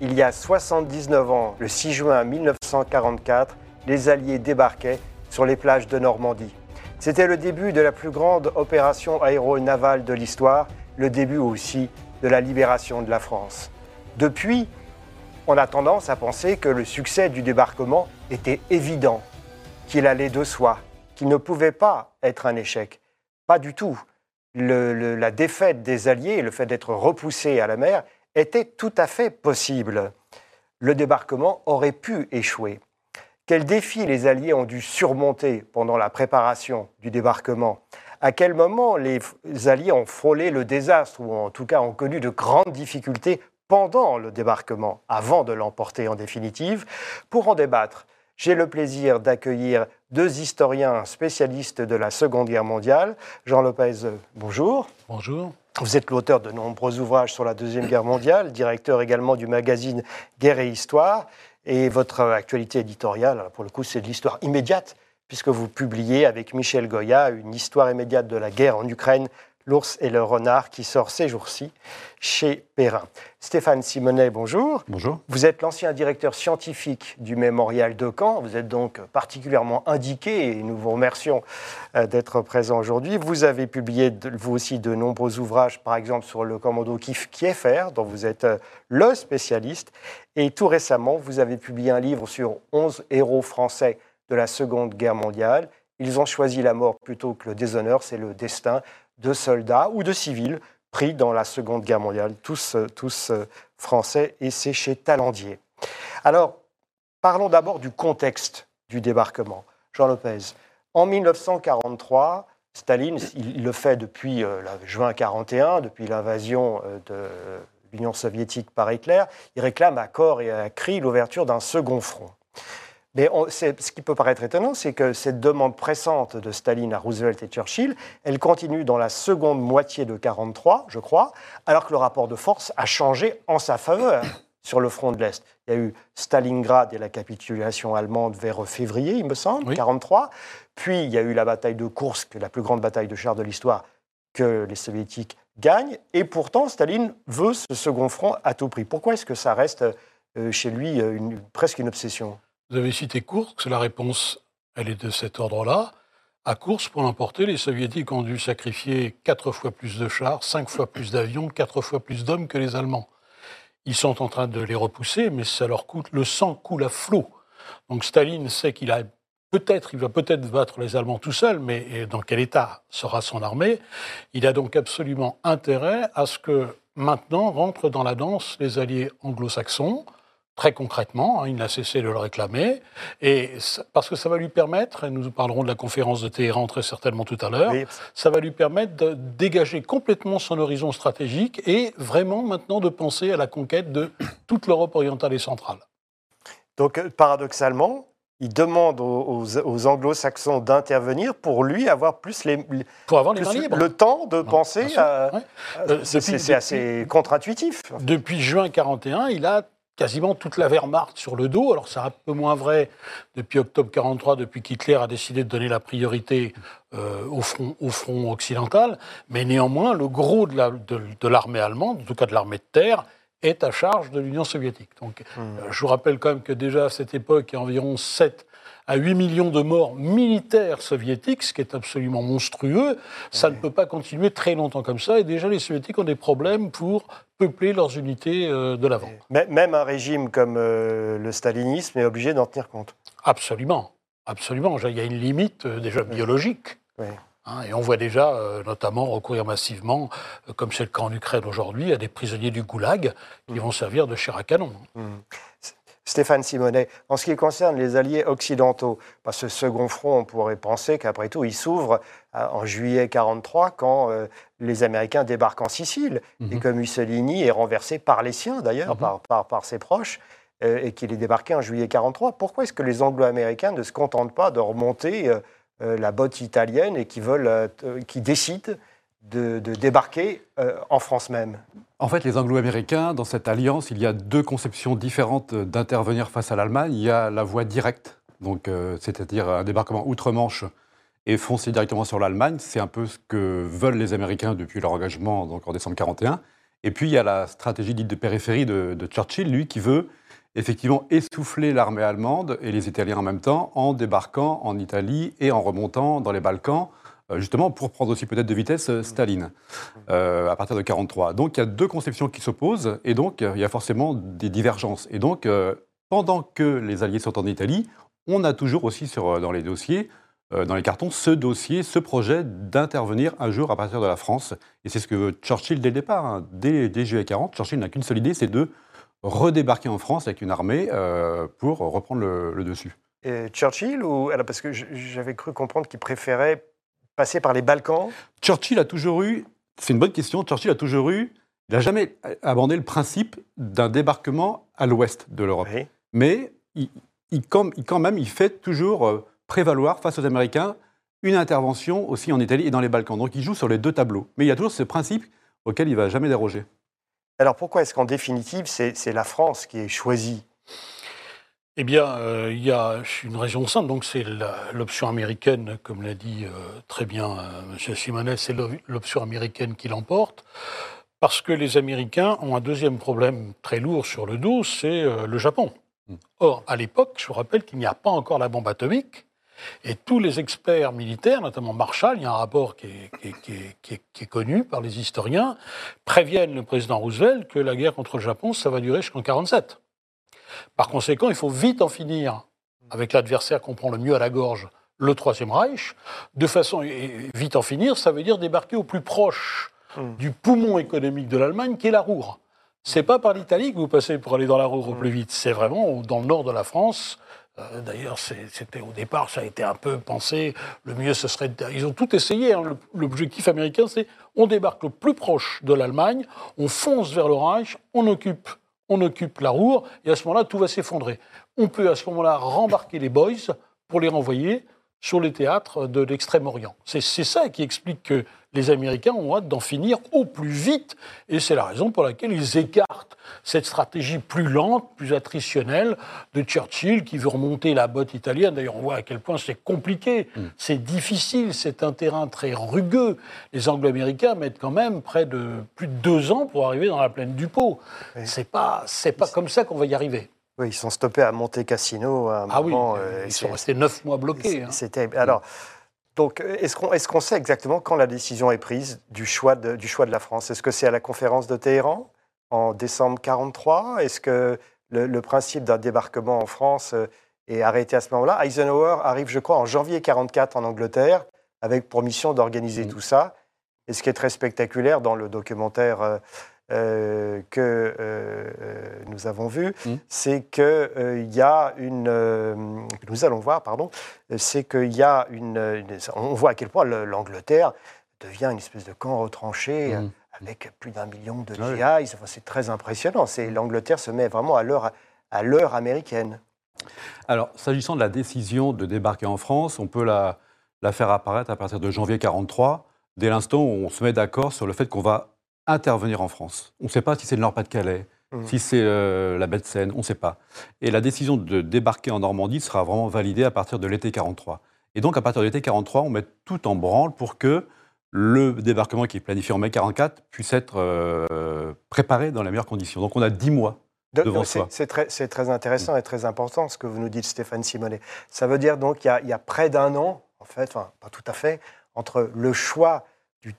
Il y a 79 ans, le 6 juin 1944, les Alliés débarquaient sur les plages de Normandie. C'était le début de la plus grande opération aéronavale de l'histoire, le début aussi de la libération de la France. Depuis, on a tendance à penser que le succès du débarquement était évident, qu'il allait de soi, qu'il ne pouvait pas être un échec. Pas du tout. La défaite des Alliés, le fait d'être repoussés à la mer, était tout à fait possible. Le débarquement aurait pu échouer. Quels défis les Alliés ont dû surmonter pendant la préparation du débarquement? À quel moment les Alliés ont frôlé le désastre ou en tout cas ont connu de grandes difficultés pendant le débarquement, avant de l'emporter en définitive? Pour en débattre, j'ai le plaisir d'accueillir deux historiens spécialistes de la Seconde Guerre mondiale. Jean Lopez, euh, bonjour. Bonjour. Vous êtes l'auteur de nombreux ouvrages sur la Deuxième Guerre mondiale, directeur également du magazine Guerre et Histoire. Et votre actualité éditoriale, pour le coup, c'est de l'histoire immédiate, puisque vous publiez avec Michel Goya une histoire immédiate de la guerre en Ukraine, L'ours et le renard, qui sort ces jours-ci chez Perrin. Stéphane Simonet, bonjour. Bonjour. Vous êtes l'ancien directeur scientifique du mémorial de Caen. Vous êtes donc particulièrement indiqué et nous vous remercions euh, d'être présent aujourd'hui. Vous avez publié, vous aussi, de nombreux ouvrages, par exemple sur le commando Kiefer, dont vous êtes euh, le spécialiste. Et tout récemment, vous avez publié un livre sur 11 héros français de la Seconde Guerre mondiale. Ils ont choisi la mort plutôt que le déshonneur. C'est le destin de soldats ou de civils pris dans la Seconde Guerre mondiale, tous, euh, tous euh, français, et c'est chez Talandier. Alors, parlons d'abord du contexte du débarquement. Jean Lopez, en 1943, Staline, il le fait depuis euh, juin 41, depuis l'invasion de l'Union soviétique par Hitler, il réclame à corps et à cri l'ouverture d'un second front. Mais on- ce qui peut paraître étonnant, c'est que cette demande pressante de Staline à Roosevelt et Churchill, elle continue dans la seconde moitié de 43, je crois, alors que le rapport de force a changé en sa faveur sur le front de l'Est. Il y a eu Stalingrad et la capitulation allemande vers février, il me semble, Oui. 43. Puis il y a eu la bataille de Kursk, la plus grande bataille de chars de l'histoire que les soviétiques gagnent. Et pourtant, Staline veut ce second front à tout prix. Pourquoi est-ce que ça reste euh, chez lui euh, une- presque une obsession? Vous avez cité Kursk, la réponse, elle est de cet ordre-là. À Kursk, pour l'emporter, les Soviétiques ont dû sacrifier quatre fois plus de chars, cinq fois plus d'avions, quatre fois plus d'hommes que les Allemands. Ils sont en train de les repousser, mais ça leur coûte, le sang coule à flot. Donc Staline sait qu'il a peut-être, il va peut-être battre les Allemands tout seul, mais dans quel état sera son armée? Il a donc absolument intérêt à ce que maintenant rentrent dans la danse les alliés anglo-saxons, très concrètement, hein, il n'a cessé de le réclamer, et parce que ça va lui permettre, et nous parlerons de la conférence de Téhéran très certainement tout à l'heure, Oui, ça va lui permettre de dégager complètement son horizon stratégique et vraiment maintenant de penser à la conquête de toute l'Europe orientale et centrale. Donc, euh, paradoxalement, il demande aux, aux- aux anglo-saxons d'intervenir pour lui avoir plus, les, Pour avoir les plus le temps de Non, penser à. ouais. Euh, c'est assez contre-intuitif. Depuis juin 41, il a quasiment toute la Wehrmacht sur le dos. Alors c'est un peu moins vrai depuis octobre 43, depuis qu'Hitler a décidé de donner la priorité euh, au, front, au front occidental. Mais néanmoins, le gros de la- de- de l'armée allemande, en tout cas de l'armée de terre, est à charge de l'Union soviétique. Donc, Hmm. euh, je vous rappelle quand même que déjà à cette époque, il y a environ 7 à 8 millions de morts militaires soviétiques, ce qui est absolument monstrueux. Ça ne peut pas continuer très longtemps comme ça. Et déjà, les soviétiques ont des problèmes pour peupler leurs unités euh, de l'avant. Même un régime comme euh, le stalinisme est obligé d'en tenir compte. Absolument. Absolument. Il y a une limite euh, déjà biologique. Oui. Hein, et on voit déjà, euh, notamment, recourir massivement, euh, comme c'est le cas en Ukraine aujourd'hui, à des prisonniers du goulag qui vont servir de chair à canon. Hmm. Stéphane Simonet, en ce qui concerne les alliés occidentaux, bah, ce second front, on pourrait penser qu'après tout, il s'ouvre euh, en juillet 43 quand euh, les Américains débarquent en Sicile Mhm. et que Mussolini est renversé par les siens d'ailleurs, Mhm. par, par- par ses proches, euh, et qu'il est débarqué en juillet 43. Pourquoi est-ce que les Anglo-Américains ne se contentent pas de remonter euh, la botte italienne et qui veulent, euh, qui décident de, débarquer euh, en France même En fait, les Anglo-Américains, dans cette alliance, il y a deux conceptions différentes d'intervenir face à l'Allemagne. Il y a la voie directe, donc euh, c'est-à-dire un débarquement outre-Manche et foncer directement sur l'Allemagne. C'est un peu ce que veulent les Américains depuis leur engagement donc en décembre 41. Et puis il y a la stratégie dite de périphérie de, Churchill, lui qui veut effectivement essouffler l'armée allemande et les Italiens en même temps en débarquant en Italie et en remontant dans les Balkans, justement pour prendre aussi peut-être de vitesse euh, Staline euh, à partir de 43. Donc il y a deux conceptions qui s'opposent et donc euh, il y a forcément des divergences. Et donc euh, pendant que les Alliés sont en Italie, on a toujours aussi euh, dans les dossiers, euh, dans les cartons, ce dossier, ce projet d'intervenir un jour à partir de la France. Et c'est ce que Churchill dès le départ. hein. Dès, juillet 40, Churchill n'a qu'une seule idée, c'est de redébarquer en France avec une armée euh, pour reprendre le, dessus. Et Churchill ou parce que j'avais cru comprendre qu'il préférait passer par les Balkans? Churchill a toujours eu, c'est une bonne question, Churchill a toujours eu, il n'a jamais abandonné le principe d'un débarquement à l'ouest de l'Europe. Oui. Mais il, il, quand, même, il fait toujours euh, prévaloir face aux Américains une intervention aussi en Italie et dans les Balkans. Donc il joue sur les deux tableaux. Mais il y a toujours ce principe auquel il ne va jamais déroger. Alors pourquoi est-ce qu'en définitive, c'est la France qui est choisie? Eh bien, euh, il y a une raison simple, donc c'est l'option américaine, comme l'a dit euh, très bien euh, M. Simonet, c'est l'o- l'option américaine qui l'emporte, parce que les Américains ont un deuxième problème très lourd sur le dos, c'est le Japon. Mm. Or, à l'époque, je vous rappelle qu'il n'y a pas encore la bombe atomique, et tous les experts militaires, notamment Marshall, il y a un rapport qui est, qui est- qui est- qui est- qui est connu par les historiens, préviennent le président Roosevelt que la guerre contre le Japon, ça va durer jusqu'en 1947. Par conséquent, il faut vite en finir avec l'adversaire qu'on prend le mieux à la gorge, le Troisième Reich. De façon et vite en finir, ça veut dire débarquer au plus proche Mm. du poumon économique de l'Allemagne, qui est la Ruhr. C'est pas par l'Italie que vous passez pour aller dans la Ruhr au plus vite. C'est vraiment dans le nord de la France. Euh, D'ailleurs, c'était au départ, ça a été un peu pensé. Le mieux, ce serait. de- Ils ont tout essayé. hein. L'objectif américain, c'est on débarque le plus proche de l'Allemagne, on fonce vers le Reich, on occupe, on occupe la Ruhr, et à ce moment-là, tout va s'effondrer. On peut à ce moment-là rembarquer les boys pour les renvoyer sur les théâtres de l'extrême-orient. C'est ça qui explique que les Américains ont hâte d'en finir au plus vite, et c'est la raison pour laquelle ils écartent cette stratégie plus lente, plus attritionnelle de Churchill qui veut remonter la botte italienne. D'ailleurs, on voit à quel point c'est compliqué, c'est difficile, c'est un terrain très rugueux. Les Anglo-Américains mettent quand même près de plus de deux ans pour arriver dans la plaine du Pau. C'est pas, c'est pas comme ça qu'on va y arriver. Oui, ils sont stoppés à Monte Cassino à un Ah oui, euh, ils c'est- sont restés neuf mois bloqués. hein. C'était alors. Donc, est-ce qu'on est qu'on sait exactement quand la décision est prise du choix de, du choix de la France? Est-ce que c'est à la conférence de Téhéran en décembre 43 Est-ce que le, le principe d'un débarquement en France euh, est arrêté à ce moment-là? Eisenhower arrive, je crois, en janvier 44 en Angleterre avec pour mission d'organiser Mm. tout ça. Et ce qui est très spectaculaire dans le documentaire euh, euh, que euh, euh, nous avons vu, Mm. c'est qu'il y a une. euh, que nous allons voir, pardon, c'est qu'il y a une, une- On voit à quel point le- l'Angleterre devient une espèce de camp retranché euh, Mhm. avec plus d'un million de oui. GIs. Enfin, c'est très impressionnant. C'est L'Angleterre se met vraiment à l'heure à l'heure américaine. Alors, s'agissant de la décision de débarquer en France, on peut la, la faire apparaître à partir de janvier 43, dès l'instant où on se met d'accord sur le fait qu'on va intervenir en France. On ne sait pas si c'est le Nord-Pas-de-Calais, Mhm. si c'est euh, la baie de Seine, on ne sait pas. Et la décision de débarquer en Normandie sera vraiment validée à partir de l'été 43. Et donc, à partir de l'été 43, on met tout en branle pour que le débarquement qui est planifié en mai 44 puisse être euh, préparé dans les meilleures conditions. Donc, on a 10 mois c'est- très, intéressant et très important ce que vous nous dites, Stéphane Simonet. Ça veut dire donc qu'il y y a près d'un an, en fait, enfin, pas tout à fait, entre le choix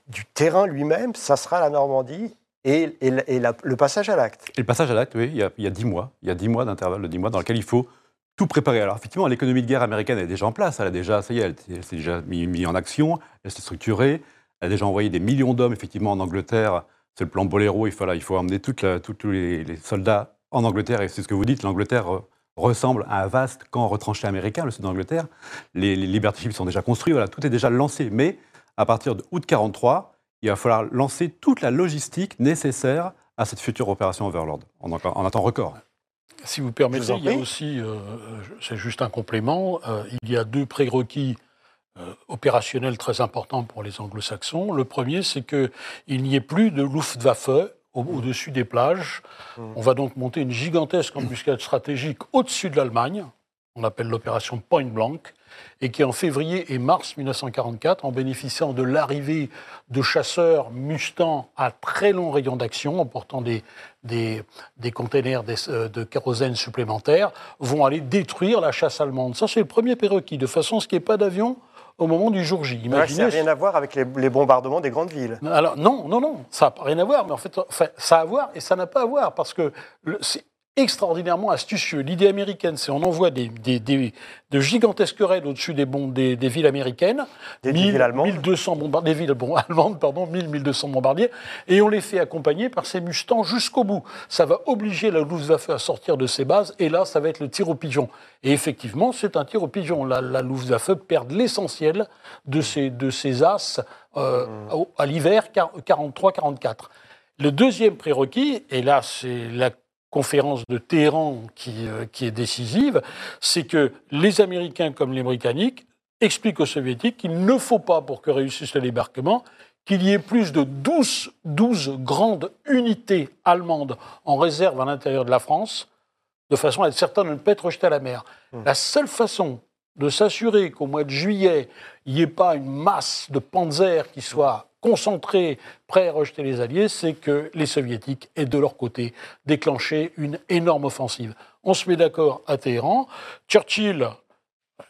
du, terrain lui-même, ça sera la Normandie, et, le passage à l'acte. Et le passage à l'acte, oui, il y, a, il y a 10 mois. Il y a 10 mois d'intervalle de 10 mois dans lequel il faut tout préparer. Alors, effectivement, l'économie de guerre américaine est déjà en place. Elle a déjà, ça y est, elle, s'est déjà mise mis en action, elle s'est structurée. Elle a déjà envoyé des millions d'hommes, effectivement, en Angleterre. C'est le plan Bolero. Il faut, là, il emmener tous les, soldats en Angleterre. Et c'est ce que vous dites, l'Angleterre ressemble à un vaste camp retranché américain, le sud d'Angleterre. Les, les Liberty Ships sont déjà construits, voilà, tout est déjà lancé. Mais à partir de août 43, il va falloir lancer toute la logistique nécessaire à cette future opération Overlord, en, en un temps record. Si vous permettez, il y a aussi, euh, c'est juste un complément, euh, il y a deux prérequis euh, opérationnels très importants pour les anglo-saxons. Le premier, c'est qu'il n'y ait plus de Luftwaffe au-dessus des plages. Mmh. On va donc monter une gigantesque embuscade stratégique au-dessus de l'Allemagne, on appelle l'opération Point Blanc, et qui en février et mars 1944, en bénéficiant de l'arrivée de chasseurs Mustang à très long rayon d'action, en portant des, des, des containers euh, de kérosène supplémentaires, vont aller détruire la chasse allemande. Ça, c'est le premier prérequis, de façon à ce qu'il n'y ait pas d'avion au moment du jour J. Imaginez, ça n'a rien à voir avec les, bombardements des grandes villes. Alors non, non, non, ça n'a rien à voir, mais en fait, ça a à voir et ça n'a pas à voir, parce que extraordinairement astucieux. L'idée américaine, c'est on envoie des, des, des, de gigantesques raids au-dessus des, des, des, villes américaines, des villes allemandes, 1200 bombardiers, des villes bon, allemandes, pardon, 1000, 1200 bombardiers, et on les fait accompagner par ces Mustangs jusqu'au bout. Ça va obliger la Luftwaffe à sortir de ses bases, et là, ça va être le tir au pigeon. Et effectivement, c'est un tir au pigeon. La, la Luftwaffe perd l'essentiel de ses, de ses as euh, mmh. à l'hiver 43-44. Le deuxième prérequis, et là, c'est la conférence de Téhéran qui, euh, qui est décisive, c'est que les Américains comme les Britanniques expliquent aux Soviétiques qu'il ne faut pas, pour que réussisse le débarquement, qu'il y ait plus de 12, 12 grandes unités allemandes en réserve à l'intérieur de la France, de façon à être certain de ne pas être rejeté à la mer. Mmh. La seule façon de s'assurer qu'au mois de juillet, il n'y ait pas une masse de panzers qui soit concentrés, prêts à rejeter les Alliés, c'est que les Soviétiques aient de leur côté déclenché une énorme offensive. On se met d'accord à Téhéran. Churchill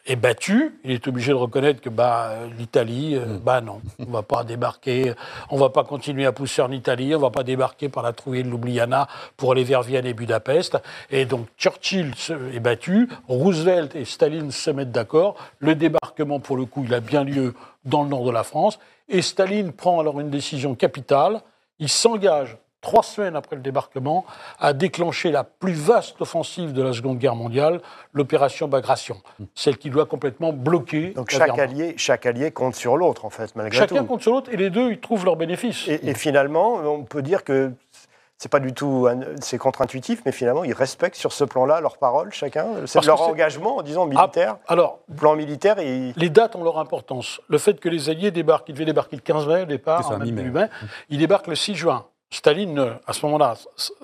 est battu. Il est obligé de reconnaître que bah, l'Italie, euh, mm. bah non, on va pas débarquer, on va pas continuer à pousser en Italie, on va pas débarquer par la trouée de Ljubljana pour aller vers Vienne et Budapest. Et donc Churchill est battu, Roosevelt et Staline se mettent d'accord. Le débarquement, pour le coup, il a bien lieu dans le nord de la France. Et Staline prend alors une décision capitale. Il s'engage, trois semaines après le débarquement, à déclencher la plus vaste offensive de la Seconde Guerre mondiale, l'opération Bagration, celle qui doit complètement bloquer. Donc chaque allié, chaque allié compte sur l'autre, en fait, malgré Chacun compte sur l'autre et les deux, ils trouvent leurs bénéfices. et, finalement, on peut dire que c'est pas du tout, c'est contre-intuitif, mais finalement, ils respectent sur ce plan-là leurs paroles, chacun. C'est leur engagement, disons, militaire. Ah, alors, plan militaire. Et... Les dates ont leur importance. Le fait que les Alliés débarquent, ils devaient débarquer le 15 mai au départ, en mai. ils débarquent le 6 juin. Staline, à ce moment-là,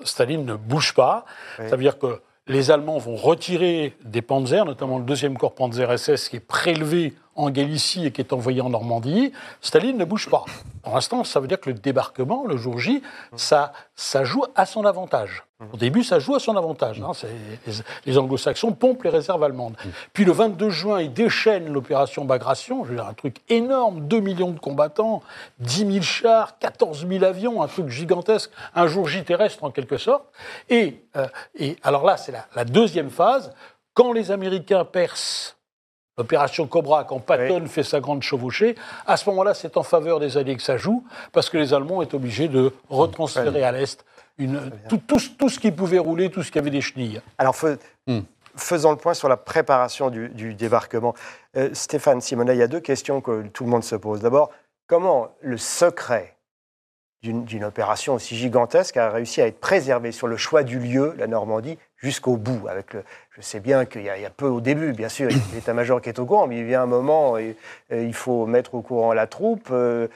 Staline ne bouge pas. Ça veut dire que les Allemands vont retirer des panzers, notamment le deuxième corps Panzer SS qui est prélevé en Galicie et qui est envoyé en Normandie, Staline ne bouge pas. Pour l'instant, ça veut dire que le débarquement, le jour J, ça, ça joue à son avantage. Au début, ça joue à son avantage. Hein. les, anglo-saxons pompent les réserves allemandes. Puis le 22 juin, ils déchaînent l'opération Bagration, un truc énorme, 2 millions de combattants, 10 000 chars, 14 000 avions, un truc gigantesque, un jour J terrestre en quelque sorte. Et, euh, et alors là, c'est la, la deuxième phase. Quand les Américains percent L'opération Cobra, quand Patton fait sa grande chevauchée, à ce moment-là, c'est en faveur des Alliés que ça joue, parce que les Allemands sont obligés de retransférer à l'Est tout, tout, ce qui pouvait rouler, tout ce qui avait des chenilles. Alors, hmm. faisons le point sur la préparation du, débarquement. Euh, Stéphane Simonet, il y a deux questions que tout le monde se pose. D'abord, comment le secret d'une opération aussi gigantesque a réussi à être préservé sur le choix du lieu, la Normandie, jusqu'au bout. Avec le, je sais bien qu'il y, a peu au début, bien sûr, l'état-major qui est au courant, mais il vient un moment, et, il faut mettre au courant la troupe. Euh,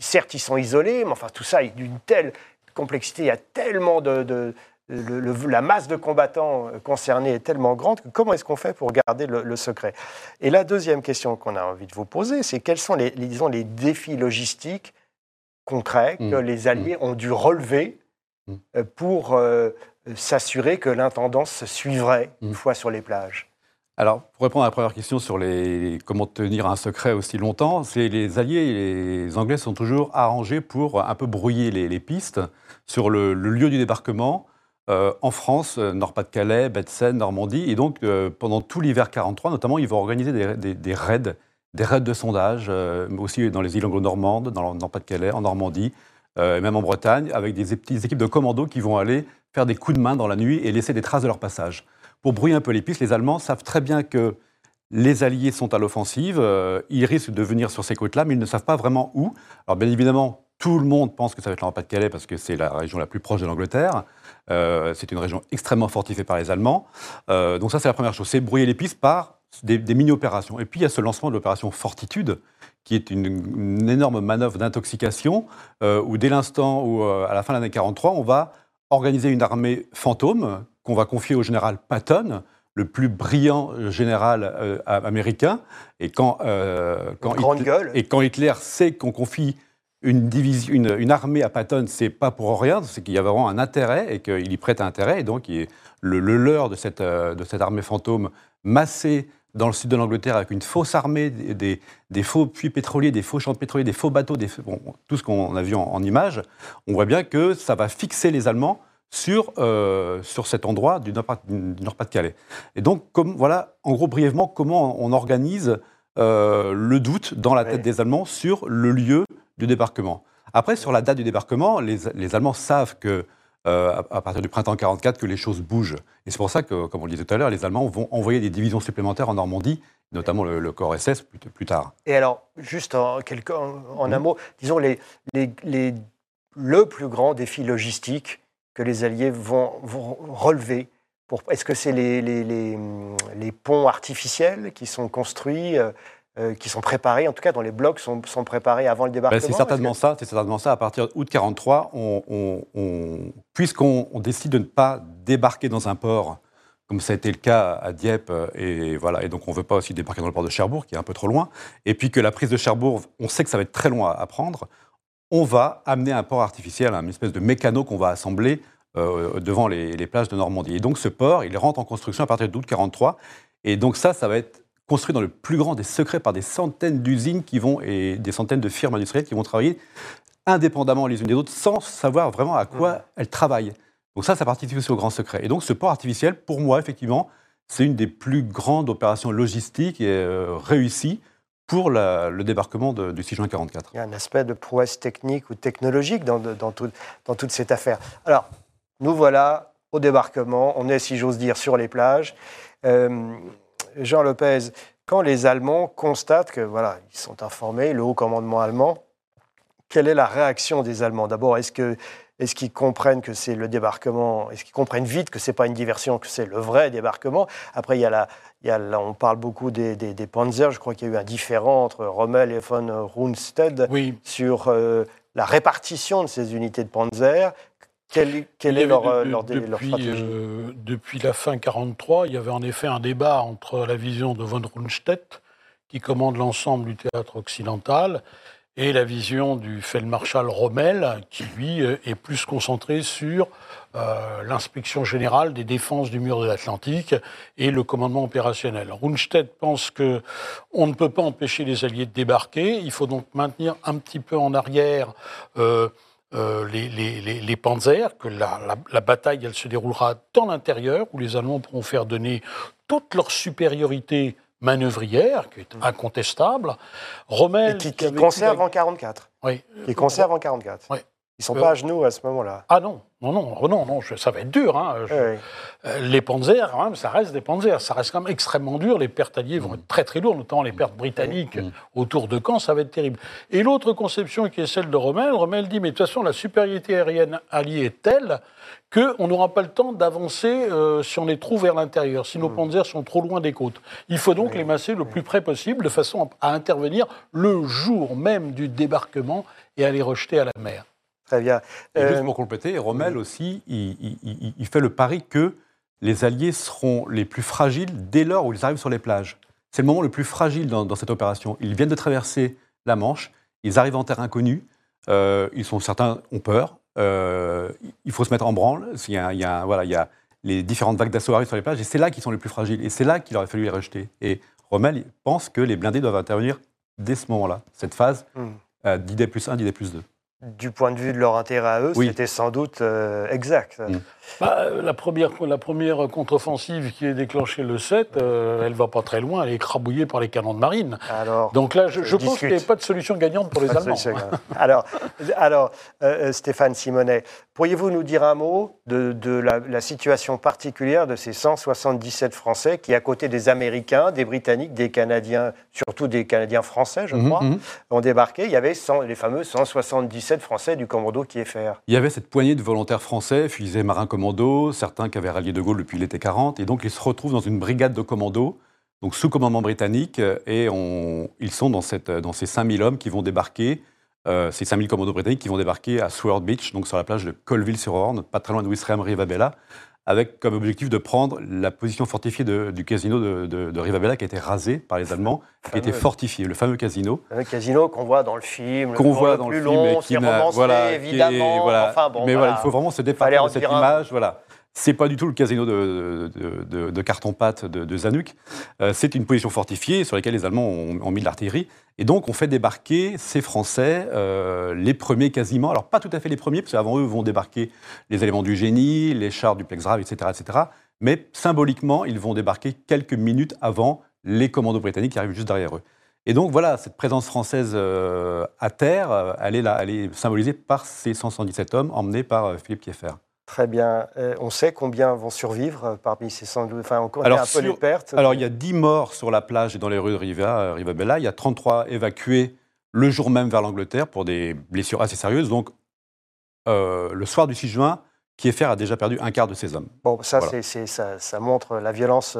certes, ils sont isolés, mais enfin, tout ça est d'une telle complexité, il y a tellement de... la masse de combattants concernés est tellement grande que comment est-ce qu'on fait pour garder le, secret? Et la deuxième question qu'on a envie de vous poser, c'est quels sont les, disons, les défis logistiques concrets que mmh. les Alliés mmh. ont dû relever mmh. euh, pour euh, s'assurer que l'intendance suivrait une fois sur les plages alors, pour répondre à la première question sur les, comment tenir un secret aussi longtemps, c'est les Alliés et les Anglais sont toujours arrangés pour un peu brouiller les, pistes sur le, lieu du débarquement euh, en France, Nord-Pas-de-Calais, Baie Normandie. Et donc, pendant tout l'hiver 43, notamment, ils vont organiser des raids des raids de sondage, euh, aussi dans les îles anglo-normandes, dans le Nord-Pas-de-Calais, en Normandie, euh, même en Bretagne, avec des petites équipes de commandos qui vont aller faire des coups de main dans la nuit et laisser des traces de leur passage. pour brouiller un peu les pistes, les Allemands savent très bien que les Alliés sont à l'offensive, euh, ils risquent de venir sur ces côtes-là, mais ils ne savent pas vraiment où. Alors bien évidemment, tout le monde pense que ça va être le Pas-de-Calais parce que c'est la région la plus proche de l'Angleterre. Euh, c'est une région extrêmement fortifiée par les Allemands. Donc ça, c'est la première chose, c'est brouiller les pistes par des, mini-opérations. Et puis il y a ce lancement de l'opération Fortitude, qui est une, énorme manœuvre d'intoxication, où dès l'instant où, à la fin de l'année 43, on va organiser une armée fantôme qu'on va confier au général Patton, le plus brillant général euh, américain. Et quand, euh, quand, Hitler, et quand Hitler sait qu'on confie une, division, une, armée à Patton, c'est pas pour rien, c'est qu'il y a vraiment un intérêt et qu'il y prête intérêt. Et donc, il, le, le leurre de cette, euh, de cette armée fantôme massée dans le sud de l'Angleterre avec une fausse armée, des, des, faux puits pétroliers, des faux champs de pétroliers, des faux bateaux, des, tout ce qu'on a vu en, en images, on voit bien que ça va fixer les Allemands sur, euh, sur cet endroit du Nord-Pas-de-Calais. Et donc, comme, voilà, en gros, brièvement, comment on organise euh, le doute dans la tête des Allemands sur le lieu du débarquement. Après, sur la date du débarquement, les, les Allemands savent que euh, à partir du printemps 44 que les choses bougent. Et c'est pour ça que, comme on le disait tout à l'heure, les Allemands vont envoyer des divisions supplémentaires en Normandie, notamment le, corps SS plus, plus, tard. Et alors, juste en, en, un mot, disons les, les, les, le plus grand défi logistique que les Alliés vont, relever Est-ce que c'est les, les, ponts artificiels qui sont construits euh, euh, qui sont préparés, en tout cas dans les blocs, sont, sont préparés avant le ben, débarquement C'est certainement ça. C'est certainement ça. À partir d'août 43, on, puisqu'on décide de ne pas débarquer dans un port, comme ça a été le cas à Dieppe, et voilà, et donc on ne veut pas aussi débarquer dans le port de Cherbourg, qui est un peu trop loin, et puis que la prise de Cherbourg, on sait que ça va être très loin à prendre on va amener un port artificiel, une espèce de mécano qu'on va assembler euh, devant les, plages de Normandie. Et donc ce port, il rentre en construction à partir d'août 43. Et donc ça, ça va être construit dans le plus grand des secrets par des centaines d'usines qui vont et des centaines de firmes industrielles qui vont travailler indépendamment les unes des autres sans savoir vraiment à quoi mmh. elles travaillent. Donc ça, ça participe aussi au grand secret. Et donc ce port artificiel, pour moi, effectivement, c'est une des plus grandes opérations logistiques et euh, réussies pour le débarquement du 6 juin 44. Il y a un aspect de prouesse technique ou technologique dans, dans, dans toute cette affaire. Alors, nous voilà au débarquement, on est, si j'ose dire, sur les plages. Euh, Jean Lopez, quand les Allemands constatent que, voilà, ils sont informés, le haut commandement allemand, quelle est la réaction des Allemands? D'abord, est-ce que est-ce qu'ils comprennent que c'est le débarquement Est-ce qu'ils comprennent vite que c'est pas une diversion, que c'est le vrai débarquement? Après, il y a la, on parle beaucoup des, des, Panzers. Je crois qu'il y a eu un différent entre Rommel et von Rundstedt sur euh, la répartition de ces unités de Panzer. Quelle, est leur, depuis, euh, depuis la fin 1943, il y avait en effet un débat entre la vision de von Rundstedt, qui commande l'ensemble du théâtre occidental, et la vision du Feldmarschall Rommel, qui lui est plus concentré sur euh, l'inspection générale des défenses du mur de l'Atlantique et le commandement opérationnel. Rundstedt pense que on ne peut pas empêcher les Alliés de débarquer. Il faut donc maintenir un petit peu en arrière. Euh, euh, les, les, les, panzers, que la, la, bataille elle se déroulera dans l'intérieur, où les Allemands pourront faire donner toute leur supériorité manœuvrière, qui est incontestable. Rommel. qui, conserve en 44. Oui. Qui conserve en 44. Oui. Ils sont pas à genoux à ce moment-là. Ah non, non, non, oh non, non, ça va être dur. Hein. Euh, les Panzers, quand même, ça reste des Panzers. Ça reste quand même extrêmement dur. Les pertes alliées vont être très très lourdes, notamment les pertes britanniques mm. autour de Caen, ça va être terrible. Et l'autre conception qui est celle de Rommel, Rommel dit, mais de toute façon, la supériorité aérienne alliée est telle qu'on n'aura pas le temps d'avancer euh, si on les trouve vers l'intérieur, si nos mm. Panzers sont trop loin des côtes. Il faut donc les masser le plus près possible, de façon à intervenir le jour même du débarquement et à les rejeter à la mer. Très bien. Et juste euh, pour compléter, Rommel aussi, il, fait le pari que les Alliés seront les plus fragiles dès lors où ils arrivent sur les plages. C'est le moment le plus fragile dans, cette opération. Ils viennent de traverser la Manche, ils arrivent en terre inconnue, euh, ils sont certains ont peur, euh, il faut se mettre en branle. Il y a, voilà, il y a les différentes vagues d'assaut arrivent sur les plages, et c'est là qu'ils sont les plus fragiles, et c'est là qu'il aurait fallu les rejeter. Et Rommel pense que les blindés doivent intervenir dès ce moment-là, cette phase hmm. d'idée plus 1, d'idée plus 2. Du point de vue de leur intérêt à eux, Oui. c'était sans doute euh, exact. Mm. Bah, la, première, la première contre-offensive qui est déclenchée le 7, euh, elle va pas très loin, elle est écrabouillée par les canons de marine. Alors, Donc là, je, pense qu'il n'y a pas de solution gagnante pour les Allemands. Alors, alors euh, euh, Stéphane Simonet, pourriez-vous nous dire un mot de, de la, la situation particulière de ces 177 Français qui, à côté des Américains, des Britanniques, des Canadiens, surtout des Canadiens français, je Mhm, crois, mhm. ont débarqué? Il y avait 100 les fameux 177 Français du commando Kieffer. Il y avait cette poignée de volontaires français, fusiliers marins commando, certains qui avaient rallié De Gaulle depuis l'été 40, et donc ils se retrouvent dans une brigade de commando, donc sous commandement britannique, euh, et on- ils sont dans, cette, dans ces 5000 hommes qui vont débarquer, euh, ces 5000 commandos britanniques qui vont débarquer à Sword Beach, donc sur la plage de Colville-sur-Orne, pas très loin de Ouistreham, Rivabella, avec comme objectif de prendre la position fortifiée de- du casino de, de, de Rivabella qui a été rasé par les Allemands, qui a été fortifié, le fameux casino. Le casino qu'on voit dans le film, le qu'on voit le dans plus le film et qui c'est n'a- romancé, voilà, qui est- évidemment. voilà. Enfin, bon, mais voilà, il faut vraiment se départir de cette image. Voilà. C'est pas du tout le casino de, carton-pâte de, Zanuck. Euh, c'est une position fortifiée sur laquelle les Allemands ont, mis de l'artillerie. Et donc, on fait débarquer ces Français, euh, les premiers quasiment. Alors, pas tout à fait les premiers, parce qu'avant eux vont débarquer les éléments du génie, les chars du Plexgrave, etc., etc. Mais symboliquement, ils vont débarquer quelques minutes avant les commandos britanniques qui arrivent juste derrière eux. Et donc voilà, cette présence française euh, à terre, elle, est symbolisée par ces 177 hommes emmenés par Philippe Kieffer. Très bien. Euh, on sait combien vont survivre euh, parmi ces 112 Enfin, on connaît Alors, un peu sur- les pertes. Alors il y a 10 morts sur la plage et dans les rues de Riva, euh, Rivabella, il y a 33 évacués le jour même vers l'Angleterre pour des blessures assez sérieuses. Donc euh, le soir du 6 juin, Kieffer a déjà perdu un quart de ses hommes. Bon, ça, Voilà. ça, ça montre la violence,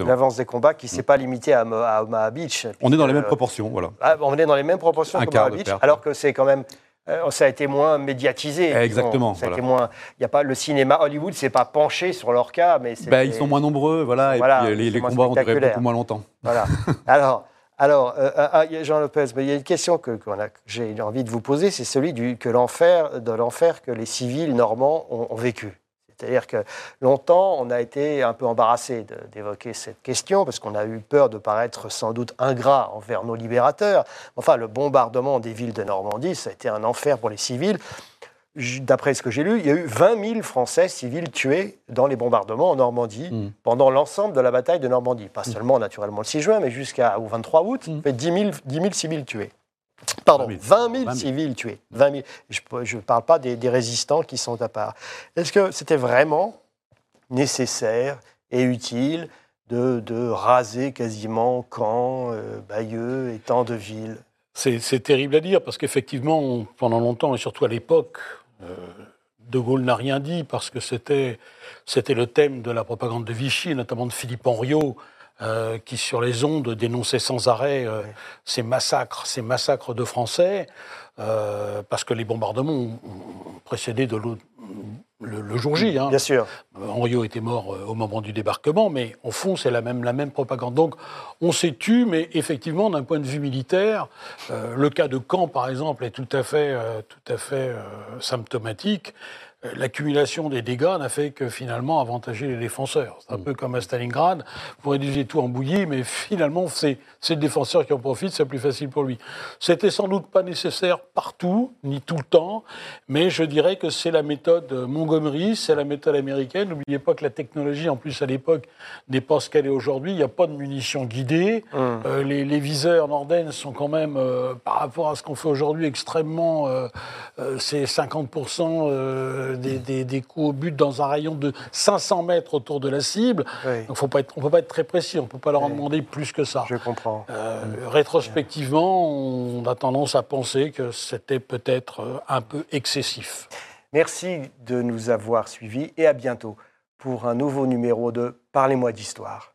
l'avance des combats qui ne s'est pas limitée à, à Omaha Beach. On est dans les mêmes proportions, voilà. ah, on est dans les mêmes proportions qu'Omaha Beach, perte. alors que c'est quand même. Euh, ça a été moins médiatisé. disons. Exactement, Ça a été voilà. moins. Y a pas le cinéma Hollywood, s'est pas penché sur leur cas, mais. Ben, ils sont moins nombreux, voilà, et Voilà, puis euh, les, combats ont duré beaucoup moins longtemps. Voilà. Alors, alors euh, Jean Lopez, mais il y a une question que, j'ai envie de vous poser, c'est celui du, que l'enfer, de l'enfer que les civils normands ont, ont vécu. C'est-à-dire que longtemps, on a été un peu embarrassé d'évoquer cette question parce qu'on a eu peur de paraître sans doute ingrat envers nos libérateurs. Enfin, le bombardement des villes de Normandie, ça a été un enfer pour les civils. D'après ce que j'ai lu, il y a eu 20 000 Français civils tués dans les bombardements en Normandie Mm. pendant l'ensemble de la bataille de Normandie. Pas seulement naturellement le 6 juin, mais jusqu'au 23 août, Mm. ça fait 10 000, 10 000 civils tués. Pardon, 20 000. 20 000 20 000. civils tués. 20 000. Je ne parle pas des, des résistants qui sont à part. Est-ce que c'était vraiment nécessaire et utile de, de raser quasiment Caen, euh, Bayeux et tant de villes? C'est terrible à dire parce qu'effectivement, pendant longtemps et surtout à l'époque, euh, De Gaulle n'a rien dit parce que c'était c'était le thème de la propagande de Vichy, notamment de Philippe Henriot, euh, qui sur les ondes dénonçait sans arrêt euh, ces massacres, ces massacres de Français, euh, parce que les bombardements ont, ont précédé de le, le jour J. hein. Bien sûr. Henriot était mort au moment du débarquement, mais au fond, c'est la même, la même propagande. Donc, on s'est tu, mais effectivement, d'un point de vue militaire, le cas de Caen, par exemple, est tout à fait, tout à fait symptomatique. Euh, L'accumulation des dégâts n'a fait que finalement avantager les défenseurs. C'est un peu comme à Stalingrad, vous réduisez tout en bouillie, mais finalement, c'est c'est le défenseur qui en profite, c'est plus facile pour lui. C'était sans doute pas nécessaire partout, ni tout le temps, mais je dirais que c'est la méthode Montgomery, c'est la méthode américaine. N'oubliez pas que la technologie, en plus à l'époque, n'est pas ce qu'elle est aujourd'hui. Il n'y a pas de munitions guidées. Hum. Euh, les, les viseurs Norden sont quand même, euh, par rapport à ce qu'on fait aujourd'hui, extrêmement. euh, euh, c'est 50% euh, des, des- des coups au but dans un rayon de 500 mètres autour de la cible. Oui, Donc faut pas être- on ne peut pas être très précis, on ne peut pas leur en demander plus que ça. je comprends. Euh, rétrospectivement, on a tendance à penser que c'était peut-être euh, un peu excessif. Merci de nous avoir suivis et à bientôt pour un nouveau numéro de Parlez-moi d'histoire.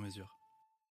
sur mesure.